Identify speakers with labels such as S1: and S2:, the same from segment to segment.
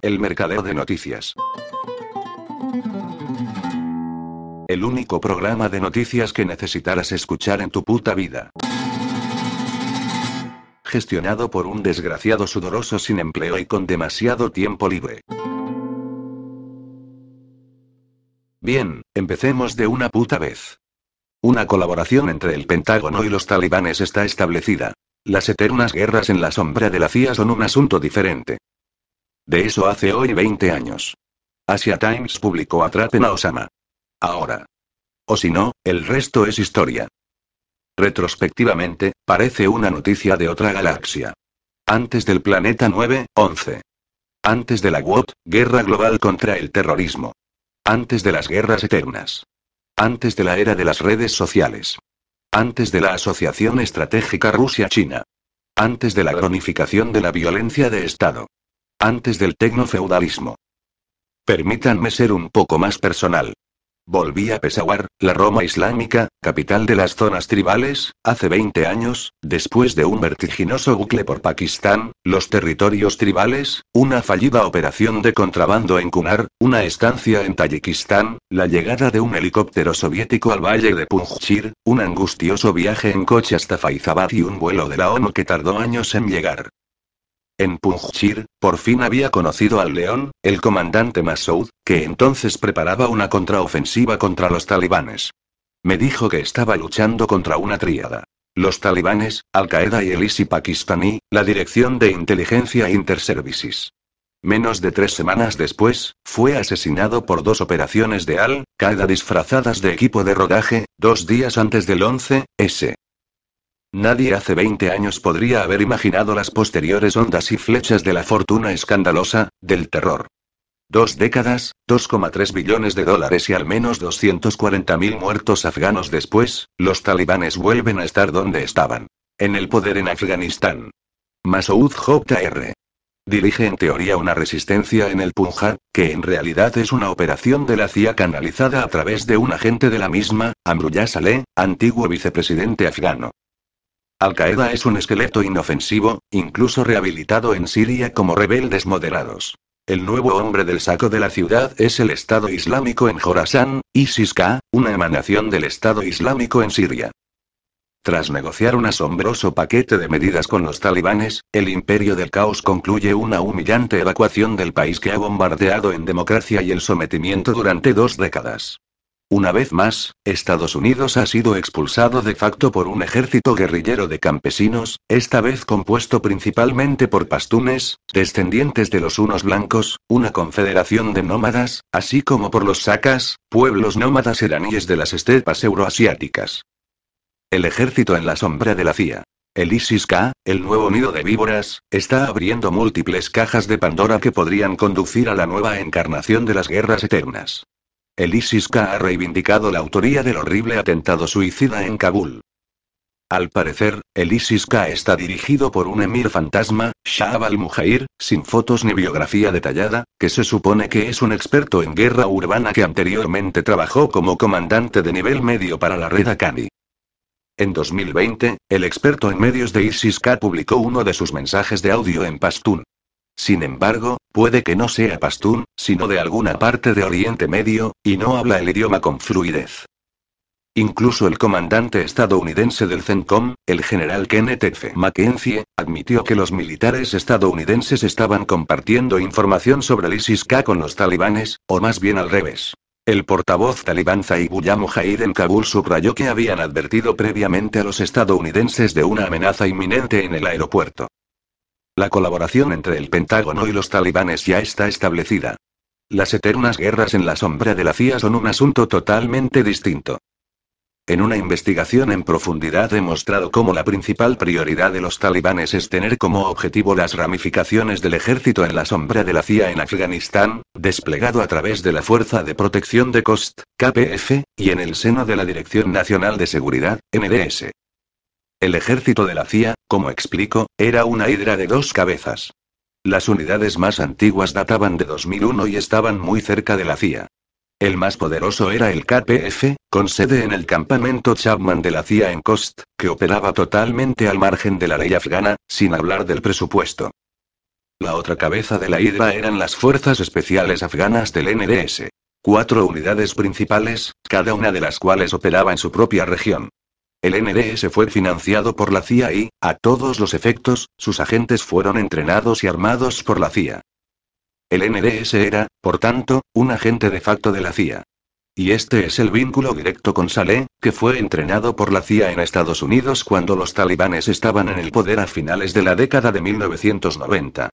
S1: El mercadeo de noticias. El único programa de noticias que necesitarás escuchar en tu puta vida. Gestionado por un desgraciado sudoroso sin empleo y con demasiado tiempo libre. Bien, empecemos de una puta vez. Una colaboración entre el Pentágono y los talibanes está establecida. Las eternas guerras en la sombra de la CIA son un asunto diferente. De eso hace hoy 20 años. Asia Times publicó Atrapen a Osama. Ahora. O si no, el resto es historia. Retrospectivamente, parece una noticia de otra galaxia. Antes del planeta 9-11. Antes de la WOT, guerra global contra el terrorismo. Antes de las guerras eternas. Antes de la era de las redes sociales. Antes de la Asociación Estratégica Rusia-China. Antes de la cronificación de la violencia de Estado. Antes del tecnofeudalismo. Permítanme ser un poco más personal. Volví a Peshawar, la Roma islámica, capital de las zonas tribales, hace 20 años, después de un vertiginoso bucle por Pakistán, los territorios tribales, una fallida operación de contrabando en Kunar, una estancia en Tayikistán, la llegada de un helicóptero soviético al valle de Punjshir, un angustioso viaje en coche hasta Faizabad y un vuelo de la ONU que tardó años en llegar. En Punjshir, por fin había conocido al león, el comandante Masoud, que entonces preparaba una contraofensiva contra los talibanes. Me dijo que estaba luchando contra una tríada. Los talibanes, Al-Qaeda y el ISI pakistaní, la Dirección de Inteligencia Interservices. Menos de tres semanas después, fue asesinado por dos operaciones de Al-Qaeda disfrazadas de equipo de rodaje, dos días antes del 11, S. Nadie hace 20 años podría haber imaginado las posteriores ondas y flechas de la fortuna escandalosa, del terror. Dos décadas, 2,3 billones de dólares y al menos 240.000 muertos afganos después, los talibanes vuelven a estar donde estaban. En el poder en Afganistán. Masoud Jr. Dirige en teoría una resistencia en el Punjab, que en realidad es una operación de la CIA canalizada a través de un agente de la misma, Amrullah Saleh, antiguo vicepresidente afgano. Al-Qaeda es un esqueleto inofensivo, incluso rehabilitado en Siria como rebeldes moderados. El nuevo hombre del saco de la ciudad es el Estado Islámico en Jorasán, ISIS-K, una emanación del Estado Islámico en Siria. Tras negociar un asombroso paquete de medidas con los talibanes, el imperio del caos concluye una humillante evacuación del país que ha bombardeado en democracia y el sometimiento durante dos décadas. Una vez más, Estados Unidos ha sido expulsado de facto por un ejército guerrillero de campesinos, esta vez compuesto principalmente por pastunes, descendientes de los unos blancos, una confederación de nómadas, así como por los sakas, pueblos nómadas iraníes de las estepas euroasiáticas. El ejército en la sombra de la CIA. El ISIS-K, el nuevo nido de víboras, está abriendo múltiples cajas de Pandora que podrían conducir a la nueva encarnación de las guerras eternas. El ISIS-K ha reivindicado la autoría del horrible atentado suicida en Kabul. Al parecer, el ISIS-K está dirigido por un emir fantasma, Shahab al-Mujair, sin fotos ni biografía detallada, que se supone que es un experto en guerra urbana que anteriormente trabajó como comandante de nivel medio para la red Akani. En 2020, el experto en medios de ISIS-K publicó uno de sus mensajes de audio en pastún. Sin embargo, puede que no sea pastún, sino de alguna parte de Oriente Medio, y no habla el idioma con fluidez. Incluso el comandante estadounidense del CENTCOM, el general Kenneth F. Mackenzie, admitió que los militares estadounidenses estaban compartiendo información sobre el ISIS-K con los talibanes, o más bien al revés. El portavoz talibán Zaibullah Mujahid en Kabul subrayó que habían advertido previamente a los estadounidenses de una amenaza inminente en el aeropuerto. La colaboración entre el Pentágono y los talibanes ya está establecida. Las eternas guerras en la sombra de la CIA son un asunto totalmente distinto. En una investigación en profundidad he mostrado cómo la principal prioridad de los talibanes es tener como objetivo las ramificaciones del ejército en la sombra de la CIA en Afganistán, desplegado a través de la Fuerza de Protección de Cost, KPF, y en el seno de la Dirección Nacional de Seguridad, NDS. El ejército de la CIA, como explico, era una hidra de dos cabezas. Las unidades más antiguas databan de 2001 y estaban muy cerca de la CIA. El más poderoso era el KPF, con sede en el campamento Chapman de la CIA en Kost, que operaba totalmente al margen de la ley afgana, sin hablar del presupuesto. La otra cabeza de la hidra eran las fuerzas especiales afganas del NDS. Cuatro unidades principales, cada una de las cuales operaba en su propia región. El NDS fue financiado por la CIA y, a todos los efectos, sus agentes fueron entrenados y armados por la CIA. El NDS era, por tanto, un agente de facto de la CIA. Y este es el vínculo directo con Saleh, que fue entrenado por la CIA en Estados Unidos cuando los talibanes estaban en el poder a finales de la década de 1990.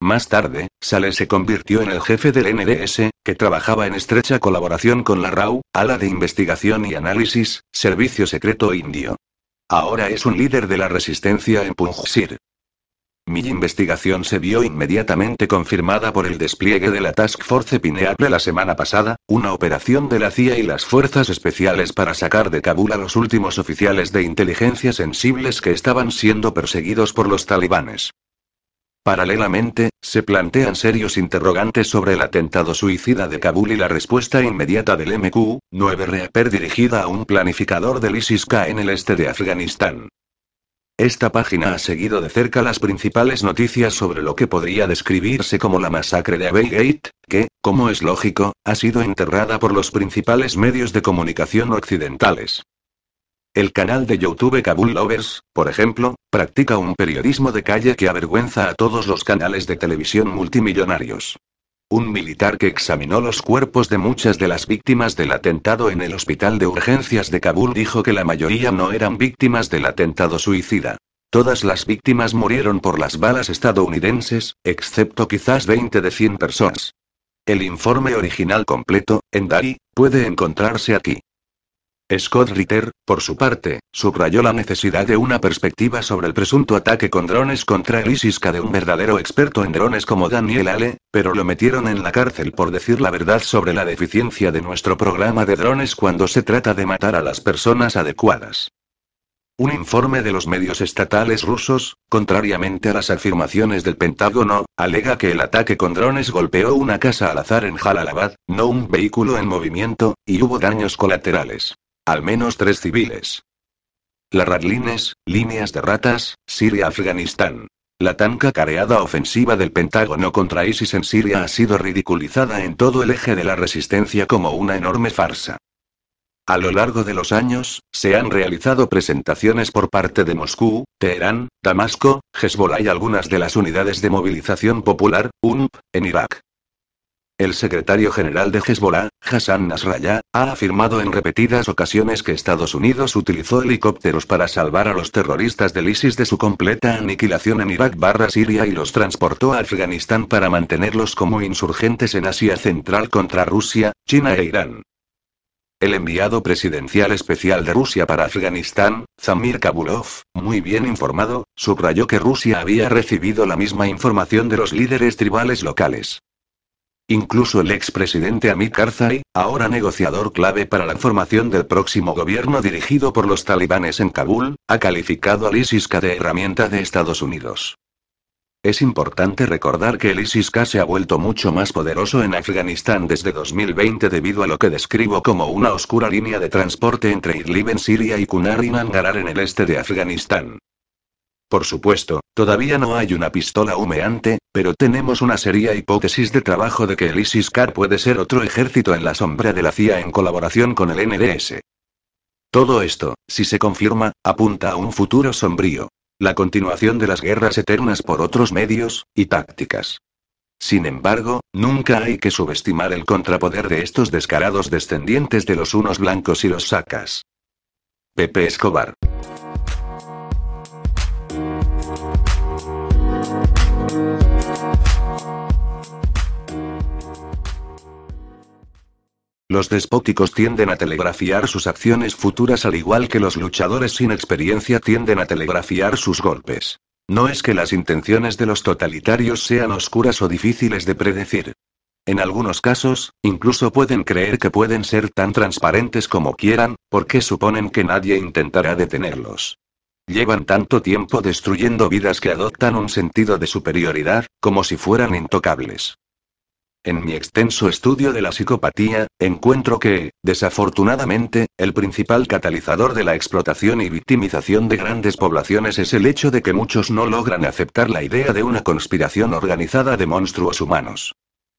S1: Más tarde, Saleh se convirtió en el jefe del NDS, que trabajaba en estrecha colaboración con la RAU, ala de investigación y análisis, servicio secreto indio. Ahora es un líder de la resistencia en Punjab. Mi investigación se vio inmediatamente confirmada por el despliegue de la Task Force Pineapple la semana pasada, una operación de la CIA y las fuerzas especiales para sacar de Kabul a los últimos oficiales de inteligencia sensibles que estaban siendo perseguidos por los talibanes. Paralelamente, se plantean serios interrogantes sobre el atentado suicida de Kabul y la respuesta inmediata del MQ-9 Reaper dirigida a un planificador del ISIS-K en el este de Afganistán. Esta página ha seguido de cerca las principales noticias sobre lo que podría describirse como la masacre de Abeygate, que, como es lógico, ha sido enterrada por los principales medios de comunicación occidentales. El canal de YouTube Kabul Lovers, por ejemplo, practica un periodismo de calle que avergüenza a todos los canales de televisión multimillonarios. Un militar que examinó los cuerpos de muchas de las víctimas del atentado en el hospital de urgencias de Kabul dijo que la mayoría no eran víctimas del atentado suicida. Todas las víctimas murieron por las balas estadounidenses, excepto quizás 20 de 100 personas. El informe original completo, en DAI, puede encontrarse aquí. Scott Ritter, por su parte, subrayó la necesidad de una perspectiva sobre el presunto ataque con drones contra el ISIS-K de un verdadero experto en drones como Daniel Ale, pero lo metieron en la cárcel por decir la verdad sobre la deficiencia de nuestro programa de drones cuando se trata de matar a las personas adecuadas. Un informe de los medios estatales rusos, contrariamente a las afirmaciones del Pentágono, alega que el ataque con drones golpeó una casa al azar en Jalalabad, no un vehículo en movimiento, y hubo daños colaterales. Al menos tres civiles. La Radlines, líneas de ratas, Siria-Afganistán. La tan cacareada ofensiva del Pentágono contra ISIS en Siria ha sido ridiculizada en todo el eje de la resistencia como una enorme farsa. A lo largo de los años, se han realizado presentaciones por parte de Moscú, Teherán, Damasco, Hezbollah y algunas de las unidades de movilización popular, UNP, en Irak. El secretario general de Hezbollah, Hassan Nasrallah, ha afirmado en repetidas ocasiones que Estados Unidos utilizó helicópteros para salvar a los terroristas del ISIS de su completa aniquilación en Irak barra Siria y los transportó a Afganistán para mantenerlos como insurgentes en Asia Central contra Rusia, China e Irán. El enviado presidencial especial de Rusia para Afganistán, Zamir Kabulov, muy bien informado, subrayó que Rusia había recibido la misma información de los líderes tribales locales. Incluso el expresidente Amit Karzai, ahora negociador clave para la formación del próximo gobierno dirigido por los talibanes en Kabul, ha calificado al ISIS-K de herramienta de Estados Unidos. Es importante recordar que el ISIS-K se ha vuelto mucho más poderoso en Afganistán desde 2020 debido a lo que describo como una oscura línea de transporte entre Idlib en Siria y Kunar y Nangarhar en el este de Afganistán. Por supuesto, todavía no hay una pistola humeante, pero tenemos una seria hipótesis de trabajo de que el ISIS-K puede ser otro ejército en la sombra de la CIA en colaboración con el NDS. Todo esto, si se confirma, apunta a un futuro sombrío. La continuación de las guerras eternas por otros medios, y tácticas. Sin embargo, nunca hay que subestimar el contrapoder de estos descarados descendientes de los unos blancos y los sacas. Pepe Escobar. Los despóticos tienden a telegrafiar sus acciones futuras al igual que los luchadores sin experiencia tienden a telegrafiar sus golpes. No es que las intenciones de los totalitarios sean oscuras o difíciles de predecir. En algunos casos, incluso pueden creer que pueden ser tan transparentes como quieran, porque suponen que nadie intentará detenerlos. Llevan tanto tiempo destruyendo vidas que adoptan un sentido de superioridad, como si fueran intocables. En mi extenso estudio de la psicopatía, encuentro que, desafortunadamente, el principal catalizador de la explotación y victimización de grandes poblaciones es el hecho de que muchos no logran aceptar la idea de una conspiración organizada de monstruos humanos.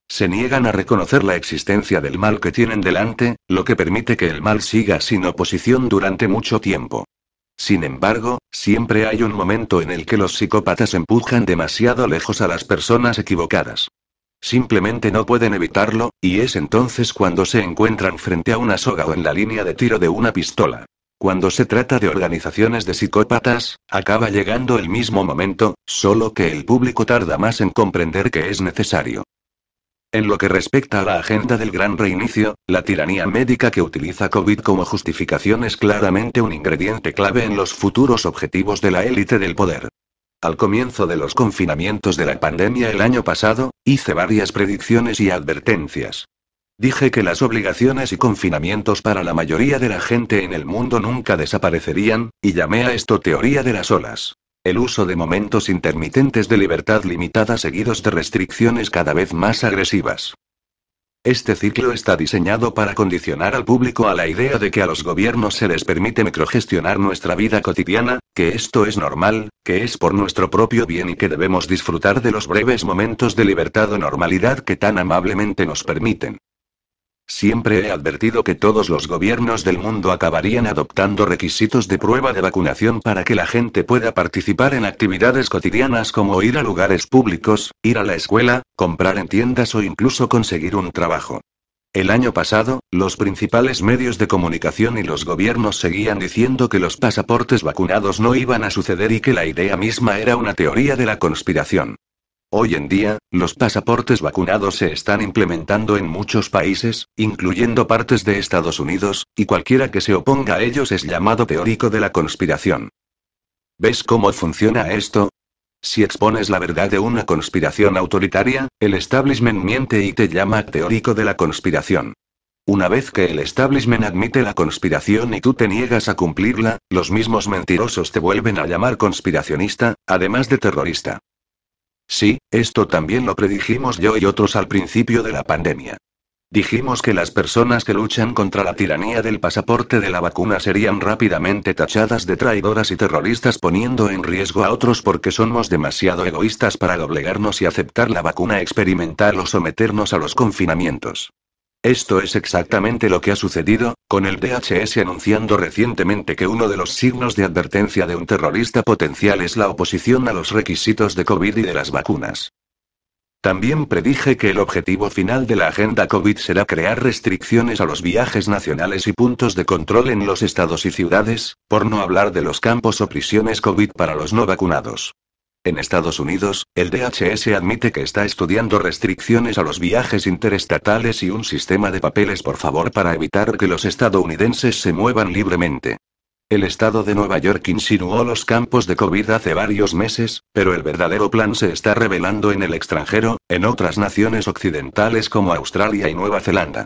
S1: Se niegan a reconocer la existencia del mal que tienen delante, lo que permite que el mal siga sin oposición durante mucho tiempo. Sin embargo, siempre hay un momento en el que los psicópatas empujan demasiado lejos a las personas equivocadas. Simplemente no pueden evitarlo, y es entonces cuando se encuentran frente a una soga o en la línea de tiro de una pistola. Cuando se trata de organizaciones de psicópatas, acaba llegando el mismo momento, solo que el público tarda más en comprender que es necesario. En lo que respecta a la agenda del gran reinicio, la tiranía médica que utiliza COVID como justificación es claramente un ingrediente clave en los futuros objetivos de la élite del poder. Al comienzo de los confinamientos de la pandemia el año pasado, hice varias predicciones y advertencias. Dije que las obligaciones y confinamientos para la mayoría de la gente en el mundo nunca desaparecerían, y llamé a esto teoría de las olas. El uso de momentos intermitentes de libertad limitada seguidos de restricciones cada vez más agresivas. Este ciclo está diseñado para condicionar al público a la idea de que a los gobiernos se les permite microgestionar nuestra vida cotidiana, que esto es normal, que es por nuestro propio bien y que debemos disfrutar de los breves momentos de libertad o normalidad que tan amablemente nos permiten. Siempre he advertido que todos los gobiernos del mundo acabarían adoptando requisitos de prueba de vacunación para que la gente pueda participar en actividades cotidianas como ir a lugares públicos, ir a la escuela, comprar en tiendas o incluso conseguir un trabajo. El año pasado, los principales medios de comunicación y los gobiernos seguían diciendo que los pasaportes vacunados no iban a suceder y que la idea misma era una teoría de la conspiración. Hoy en día, los pasaportes vacunados se están implementando en muchos países, incluyendo partes de Estados Unidos, y cualquiera que se oponga a ellos es llamado teórico de la conspiración. ¿Ves cómo funciona esto? Si expones la verdad de una conspiración autoritaria, el establishment miente y te llama teórico de la conspiración. Una vez que el establishment admite la conspiración y tú te niegas a cumplirla, los mismos mentirosos te vuelven a llamar conspiracionista, además de terrorista. Sí, esto también lo predijimos yo y otros al principio de la pandemia. Dijimos que las personas que luchan contra la tiranía del pasaporte de la vacuna serían rápidamente tachadas de traidoras y terroristas poniendo en riesgo a otros porque somos demasiado egoístas para doblegarnos y aceptar la vacuna experimental o someternos a los confinamientos. Esto es exactamente lo que ha sucedido, con el DHS anunciando recientemente que uno de los signos de advertencia de un terrorista potencial es la oposición a los requisitos de COVID y de las vacunas. También predije que el objetivo final de la agenda COVID será crear restricciones a los viajes nacionales y puntos de control en los estados y ciudades, por no hablar de los campos o prisiones COVID para los no vacunados. En Estados Unidos, el DHS admite que está estudiando restricciones a los viajes interestatales y un sistema de papeles por favor para evitar que los estadounidenses se muevan libremente. El estado de Nueva York insinuó los campos de COVID hace varios meses, pero el verdadero plan se está revelando en el extranjero, en otras naciones occidentales como Australia y Nueva Zelanda.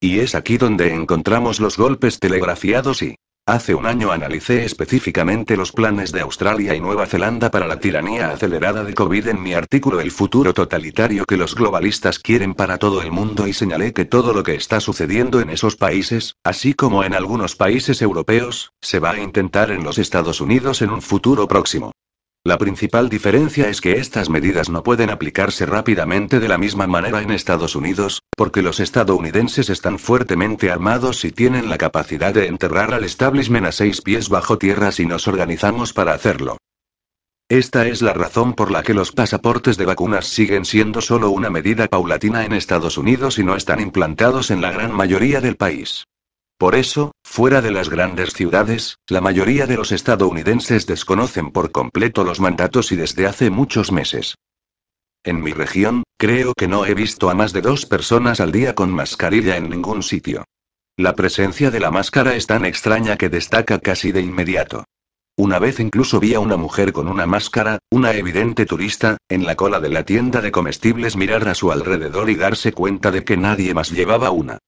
S1: Y es aquí donde encontramos los golpes telegrafiados y, Hace un año analicé específicamente los planes de Australia y Nueva Zelanda para la tiranía acelerada de COVID en mi artículo El futuro totalitario que los globalistas quieren para todo el mundo y señalé que todo lo que está sucediendo en esos países, así como en algunos países europeos, se va a intentar en los Estados Unidos en un futuro próximo. La principal diferencia es que estas medidas no pueden aplicarse rápidamente de la misma manera en Estados Unidos, porque los estadounidenses están fuertemente armados y tienen la capacidad de enterrar al establishment a seis pies bajo tierra si nos organizamos para hacerlo. Esta es la razón por la que los pasaportes de vacunas siguen siendo solo una medida paulatina en Estados Unidos y no están implantados en la gran mayoría del país. Por eso, fuera de las grandes ciudades, la mayoría de los estadounidenses desconocen por completo los mandatos y desde hace muchos meses. En mi región, creo que no he visto a más de dos personas al día con mascarilla en ningún sitio. La presencia de la máscara es tan extraña que destaca casi de inmediato. Una vez incluso vi a una mujer con una máscara, una evidente turista, en la cola de la tienda de comestibles mirar a su alrededor y darse cuenta de que nadie más llevaba una.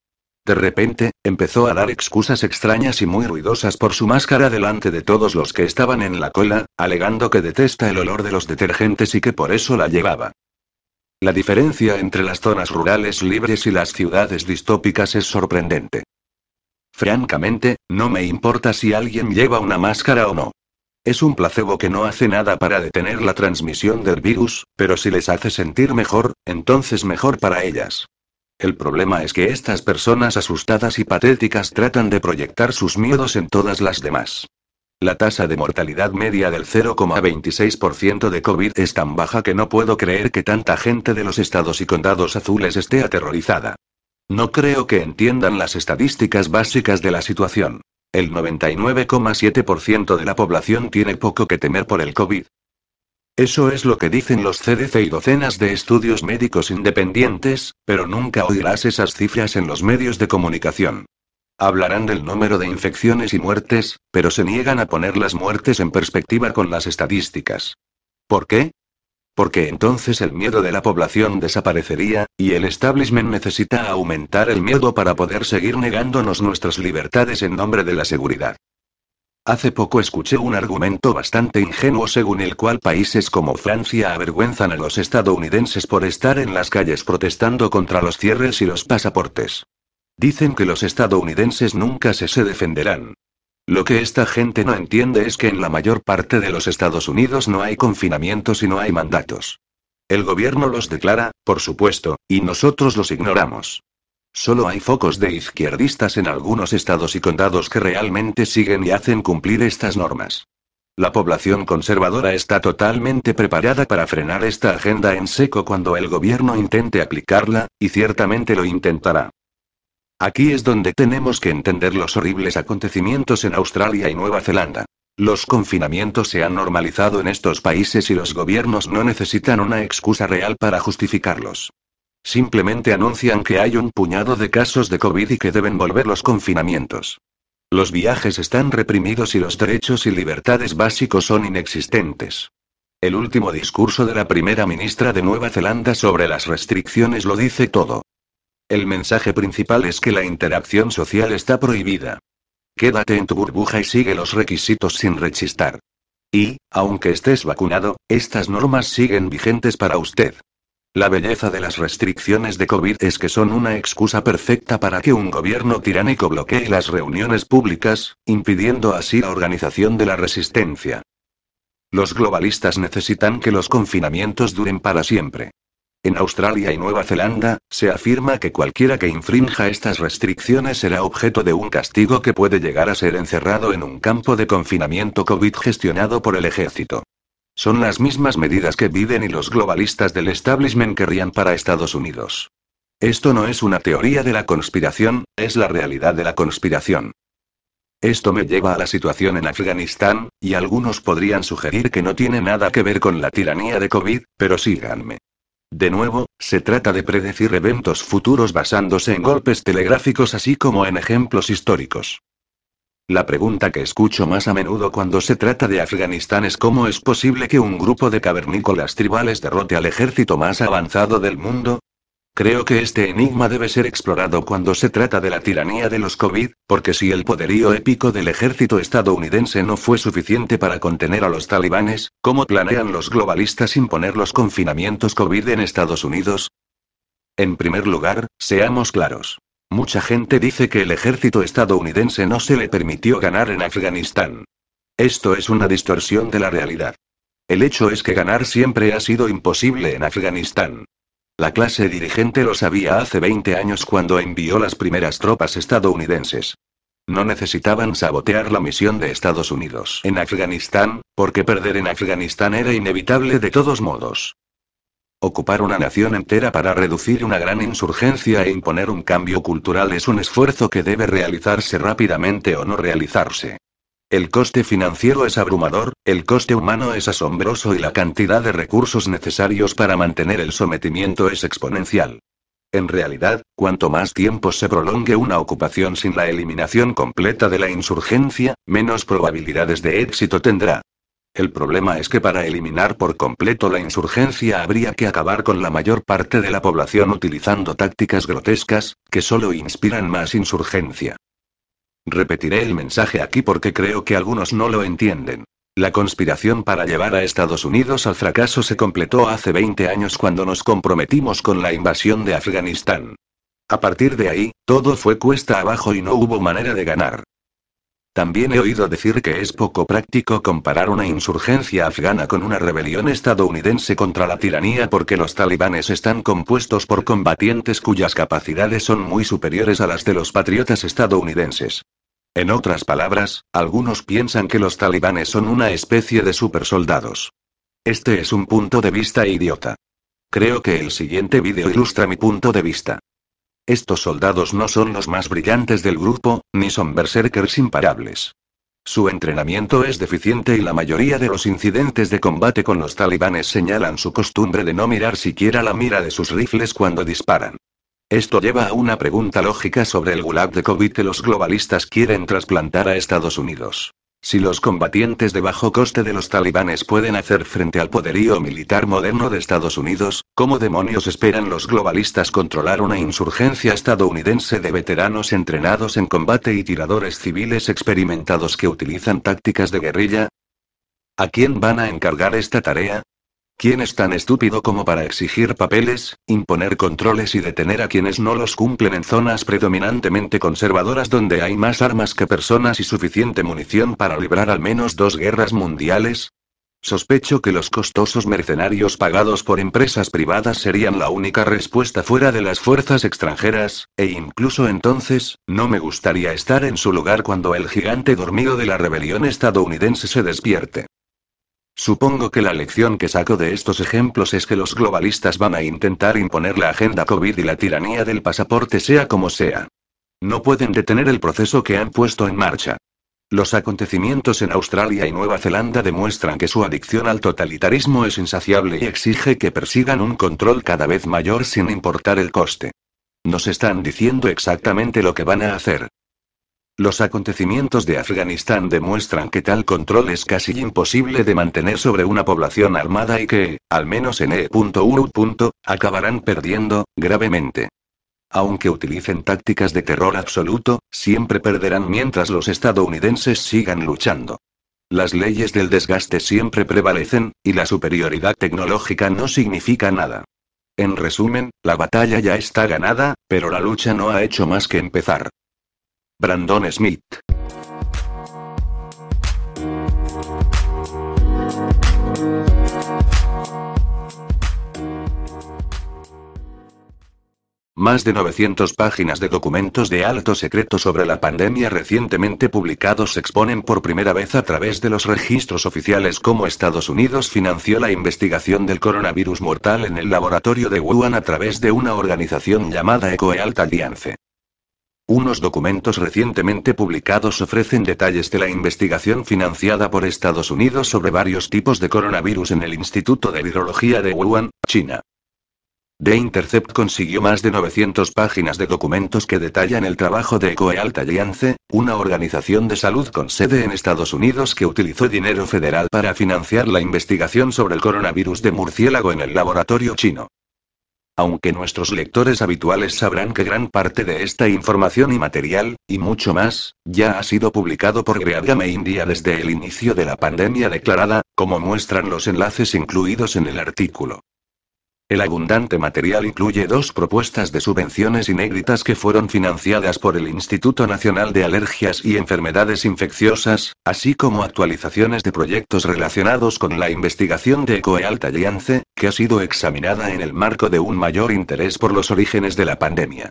S1: De repente, empezó a dar excusas extrañas y muy ruidosas por su máscara delante de todos los que estaban en la cola, alegando que detesta el olor de los detergentes y que por eso la llevaba. La diferencia entre las zonas rurales libres y las ciudades distópicas es sorprendente. Francamente, no me importa si alguien lleva una máscara o no. Es un placebo que no hace nada para detener la transmisión del virus, pero si les hace sentir mejor, entonces mejor para ellas. El problema es que estas personas asustadas y patéticas tratan de proyectar sus miedos en todas las demás. La tasa de mortalidad media del 0,26% de COVID es tan baja que no puedo creer que tanta gente de los estados y condados azules esté aterrorizada. No creo que entiendan las estadísticas básicas de la situación. El 99,7% de la población tiene poco que temer por el COVID. Eso es lo que dicen los CDC y docenas de estudios médicos independientes, pero nunca oirás esas cifras en los medios de comunicación. Hablarán del número de infecciones y muertes, pero se niegan a poner las muertes en perspectiva con las estadísticas. ¿Por qué? Porque entonces el miedo de la población desaparecería, y el establishment necesita aumentar el miedo para poder seguir negándonos nuestras libertades en nombre de la seguridad. Hace poco escuché un argumento bastante ingenuo según el cual países como Francia avergüenzan a los estadounidenses por estar en las calles protestando contra los cierres y los pasaportes. Dicen que los estadounidenses nunca se se defenderán. Lo que esta gente no entiende es que en la mayor parte de los Estados Unidos no hay confinamientos y no hay mandatos. El gobierno los declara, por supuesto, y nosotros los ignoramos. Solo hay focos de izquierdistas en algunos estados y condados que realmente siguen y hacen cumplir estas normas. La población conservadora está totalmente preparada para frenar esta agenda en seco cuando el gobierno intente aplicarla, y ciertamente lo intentará. Aquí es donde tenemos que entender los horribles acontecimientos en Australia y Nueva Zelanda. Los confinamientos se han normalizado en estos países y los gobiernos no necesitan una excusa real para justificarlos. Simplemente anuncian que hay un puñado de casos de COVID y que deben volver los confinamientos. Los viajes están reprimidos y los derechos y libertades básicos son inexistentes. El último discurso de la primera ministra de Nueva Zelanda sobre las restricciones lo dice todo. El mensaje principal es que la interacción social está prohibida. Quédate en tu burbuja y sigue los requisitos sin rechistar. Y, aunque estés vacunado, estas normas siguen vigentes para usted. La belleza de las restricciones de COVID es que son una excusa perfecta para que un gobierno tiránico bloquee las reuniones públicas, impidiendo así la organización de la resistencia. Los globalistas necesitan que los confinamientos duren para siempre. En Australia y Nueva Zelanda, se afirma que cualquiera que infrinja estas restricciones será objeto de un castigo que puede llegar a ser encerrado en un campo de confinamiento COVID gestionado por el ejército. Son las mismas medidas que Biden y los globalistas del establishment querrían para Estados Unidos. Esto no es una teoría de la conspiración, es la realidad de la conspiración. Esto me lleva a la situación en Afganistán, y algunos podrían sugerir que no tiene nada que ver con la tiranía de COVID, pero síganme. De nuevo, se trata de predecir eventos futuros basándose en golpes telegráficos así como en ejemplos históricos. La pregunta que escucho más a menudo cuando se trata de Afganistán es cómo es posible que un grupo de cavernícolas tribales derrote al ejército más avanzado del mundo, Creo que este enigma debe ser explorado cuando se trata de la tiranía de los COVID, porque si el poderío épico del ejército estadounidense no fue suficiente para contener a los talibanes, ¿cómo planean los globalistas imponer los confinamientos COVID en Estados Unidos? En primer lugar, seamos claros. Mucha gente dice que el ejército estadounidense no se le permitió ganar en Afganistán. Esto es una distorsión de la realidad. El hecho es que ganar siempre ha sido imposible en Afganistán. La clase dirigente lo sabía hace 20 años cuando envió las primeras tropas estadounidenses. No necesitaban sabotear la misión de Estados Unidos en Afganistán, porque perder en Afganistán era inevitable de todos modos. Ocupar una nación entera para reducir una gran insurgencia e imponer un cambio cultural es un esfuerzo que debe realizarse rápidamente o no realizarse. El coste financiero es abrumador, el coste humano es asombroso y la cantidad de recursos necesarios para mantener el sometimiento es exponencial. En realidad, cuanto más tiempo se prolongue una ocupación sin la eliminación completa de la insurgencia, menos probabilidades de éxito tendrá. El problema es que para eliminar por completo la insurgencia habría que acabar con la mayor parte de la población utilizando tácticas grotescas, que solo inspiran más insurgencia. Repetiré el mensaje aquí porque creo que algunos no lo entienden. La conspiración para llevar a Estados Unidos al fracaso se completó hace 20 años cuando nos comprometimos con la invasión de Afganistán. A partir de ahí, todo fue cuesta abajo y no hubo manera de ganar. También he oído decir que es poco práctico comparar una insurgencia afgana con una rebelión estadounidense contra la tiranía porque los talibanes están compuestos por combatientes cuyas capacidades son muy superiores a las de los patriotas estadounidenses. En otras palabras, algunos piensan que los talibanes son una especie de supersoldados. Este es un punto de vista idiota. Creo que el siguiente vídeo ilustra mi punto de vista. Estos soldados no son los más brillantes del grupo, ni son berserkers imparables. Su entrenamiento es deficiente y la mayoría de los incidentes de combate con los talibanes señalan su costumbre de no mirar siquiera la mira de sus rifles cuando disparan. Esto lleva a una pregunta lógica sobre el gulag de COVID que los globalistas quieren trasplantar a Estados Unidos. Si los combatientes de bajo coste de los talibanes pueden hacer frente al poderío militar moderno de Estados Unidos, ¿cómo demonios esperan los globalistas controlar una insurgencia estadounidense de veteranos entrenados en combate y tiradores civiles experimentados que utilizan tácticas de guerrilla? ¿A quién van a encargar esta tarea? ¿Quién es tan estúpido como para exigir papeles, imponer controles y detener a quienes no los cumplen en zonas predominantemente conservadoras donde hay más armas que personas y suficiente munición para librar al menos dos guerras mundiales? Sospecho que los costosos mercenarios pagados por empresas privadas serían la única respuesta fuera de las fuerzas extranjeras, e incluso entonces, no me gustaría estar en su lugar cuando el gigante dormido de la rebelión estadounidense se despierte. Supongo que la lección que saco de estos ejemplos es que los globalistas van a intentar imponer la agenda COVID y la tiranía del pasaporte sea como sea. No pueden detener el proceso que han puesto en marcha. Los acontecimientos en Australia y Nueva Zelanda demuestran que su adicción al totalitarismo es insaciable y exige que persigan un control cada vez mayor sin importar el coste. Nos están diciendo exactamente lo que van a hacer. Los acontecimientos de Afganistán demuestran que tal control es casi imposible de mantener sobre una población armada y que, al menos en E.U. acabarán perdiendo, gravemente. Aunque utilicen tácticas de terror absoluto, siempre perderán mientras los estadounidenses sigan luchando. Las leyes del desgaste siempre prevalecen, y la superioridad tecnológica no significa nada. En resumen, la batalla ya está ganada, pero la lucha no ha hecho más que empezar. Brandon Smith. Más de 900 páginas de documentos de alto secreto sobre la pandemia recientemente publicados exponen por primera vez a través de los registros oficiales cómo Estados Unidos financió la investigación del coronavirus mortal en el laboratorio de Wuhan a través de una organización llamada EcoHealth Alliance. Unos documentos recientemente publicados ofrecen detalles de la investigación financiada por Estados Unidos sobre varios tipos de coronavirus en el Instituto de Virología de Wuhan, China. The Intercept consiguió más de 900 páginas de documentos que detallan el trabajo de EcoHealth Alliance, una organización de salud con sede en Estados Unidos que utilizó dinero federal para financiar la investigación sobre el coronavirus de murciélago en el laboratorio chino. Aunque nuestros lectores habituales sabrán que gran parte de esta información y material, y mucho más, ya ha sido publicado por Greagame India desde el inicio de la pandemia declarada, como muestran los enlaces incluidos en el artículo. El abundante material incluye dos propuestas de subvenciones inéditas que fueron financiadas por el Instituto Nacional de Alergias y Enfermedades Infecciosas, así como actualizaciones de proyectos relacionados con la investigación de EcoHealth Alliance, que ha sido examinada en el marco de un mayor interés por los orígenes de la pandemia.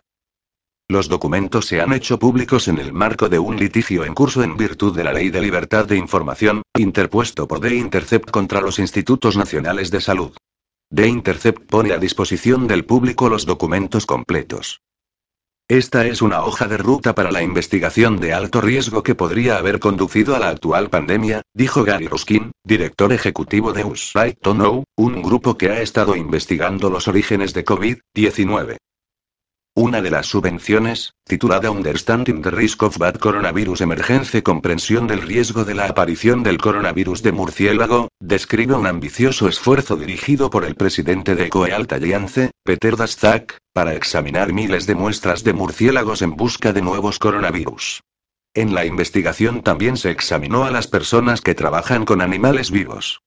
S1: Los documentos se han hecho públicos en el marco de un litigio en curso en virtud de la Ley de Libertad de Información, interpuesto por The Intercept contra los Institutos Nacionales de Salud. The Intercept pone a disposición del público los documentos completos. Esta es una hoja de ruta para la investigación de alto riesgo que podría haber conducido a la actual pandemia, dijo Gary Ruskin, director ejecutivo de US Right to Know, un grupo que ha estado investigando los orígenes de COVID-19. Una de las subvenciones, titulada Understanding the Risk of Bad Coronavirus Emergence Comprensión del riesgo de la aparición del coronavirus de murciélago, describe un ambicioso esfuerzo dirigido por el presidente de EcoHealth Alliance, Peter Daszak, para examinar miles de muestras de murciélagos en busca de nuevos coronavirus. En la investigación también se examinó a las personas que trabajan con animales vivos.